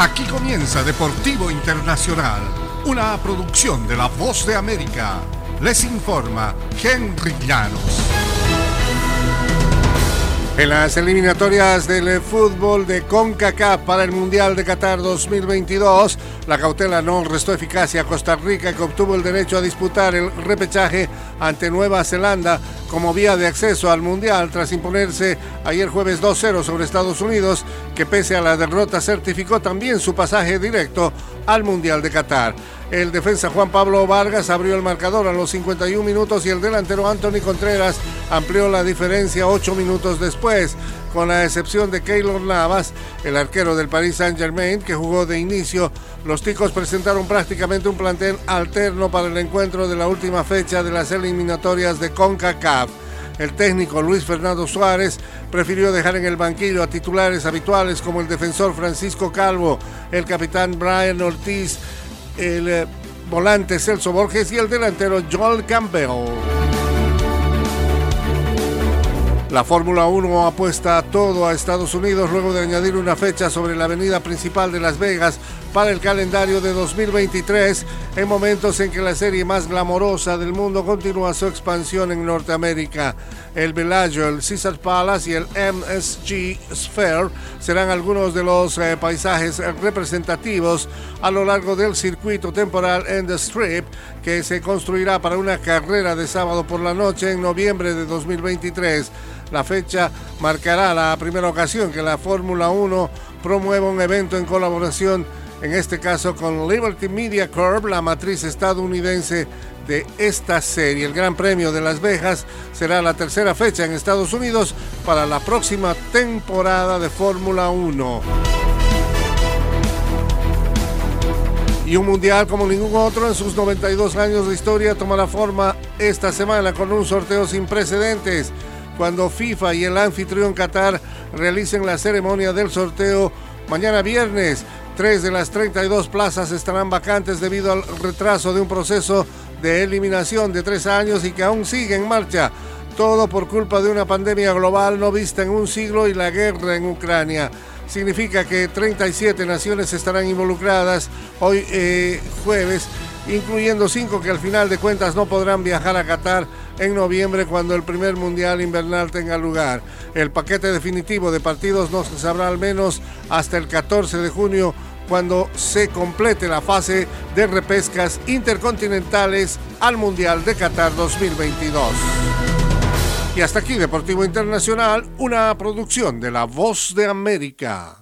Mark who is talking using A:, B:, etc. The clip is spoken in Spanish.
A: Aquí comienza Deportivo Internacional, una producción de La Voz de América. Les informa Henry Llanos. En las eliminatorias del fútbol de CONCACAF para el Mundial de Qatar 2022, la cautela no restó eficacia a Costa Rica que obtuvo el derecho a disputar el repechaje ante Nueva Zelanda como vía de acceso al Mundial tras imponerse ayer jueves 2-0 sobre Estados Unidos, que pese a la derrota certificó también su pasaje directo al Mundial de Qatar. El defensa Juan Pablo Vargas abrió el marcador a los 51 minutos y el delantero Anthony Contreras amplió la diferencia 8 minutos después. Con la excepción de Keylor Navas, el arquero del Paris Saint-Germain, que jugó de inicio, los ticos presentaron prácticamente un plantel alterno para el encuentro de la última fecha de las eliminatorias de CONCACAF. El técnico Luis Fernando Suárez prefirió dejar en el banquillo a titulares habituales como el defensor Francisco Calvo, el capitán Brian Ortiz, el eh, volante Celso Borges y el delantero Joel Campbell. La Fórmula 1 apuesta todo a Estados Unidos luego de añadir una fecha sobre la avenida principal de Las Vegas para el calendario de 2023 en momentos en que la serie más glamorosa del mundo continúa su expansión en Norteamérica. El Bellagio, el Caesar Palace y el MSG Sphere serán algunos de los eh, paisajes representativos a lo largo del circuito temporal en Strip que se construirá para una carrera de sábado por la noche en noviembre de 2023. La fecha marcará la primera ocasión que la Fórmula 1 promueva un evento en colaboración, en este caso con Liberty Media Corp, la matriz estadounidense de esta serie. El Gran Premio de Las Vegas será la tercera fecha en Estados Unidos para la próxima temporada de Fórmula 1. Y un mundial como ningún otro en sus 92 años de historia tomará forma esta semana con un sorteo sin precedentes cuando FIFA y el anfitrión Qatar realicen la ceremonia del sorteo mañana viernes. Tres de las 32 plazas estarán vacantes debido al retraso de un proceso de eliminación de tres años y que aún sigue en marcha. Todo por culpa de una pandemia global no vista en un siglo y la guerra en Ucrania. Significa que 37 naciones estarán involucradas hoy eh, jueves, incluyendo cinco que al final de cuentas no podrán viajar a Qatar en noviembre cuando el primer Mundial Invernal tenga lugar. El paquete definitivo de partidos no se sabrá al menos hasta el 14 de junio cuando se complete la fase de repescas intercontinentales al Mundial de Qatar 2022. Y hasta aquí Deportivo Internacional, una producción de La Voz de América.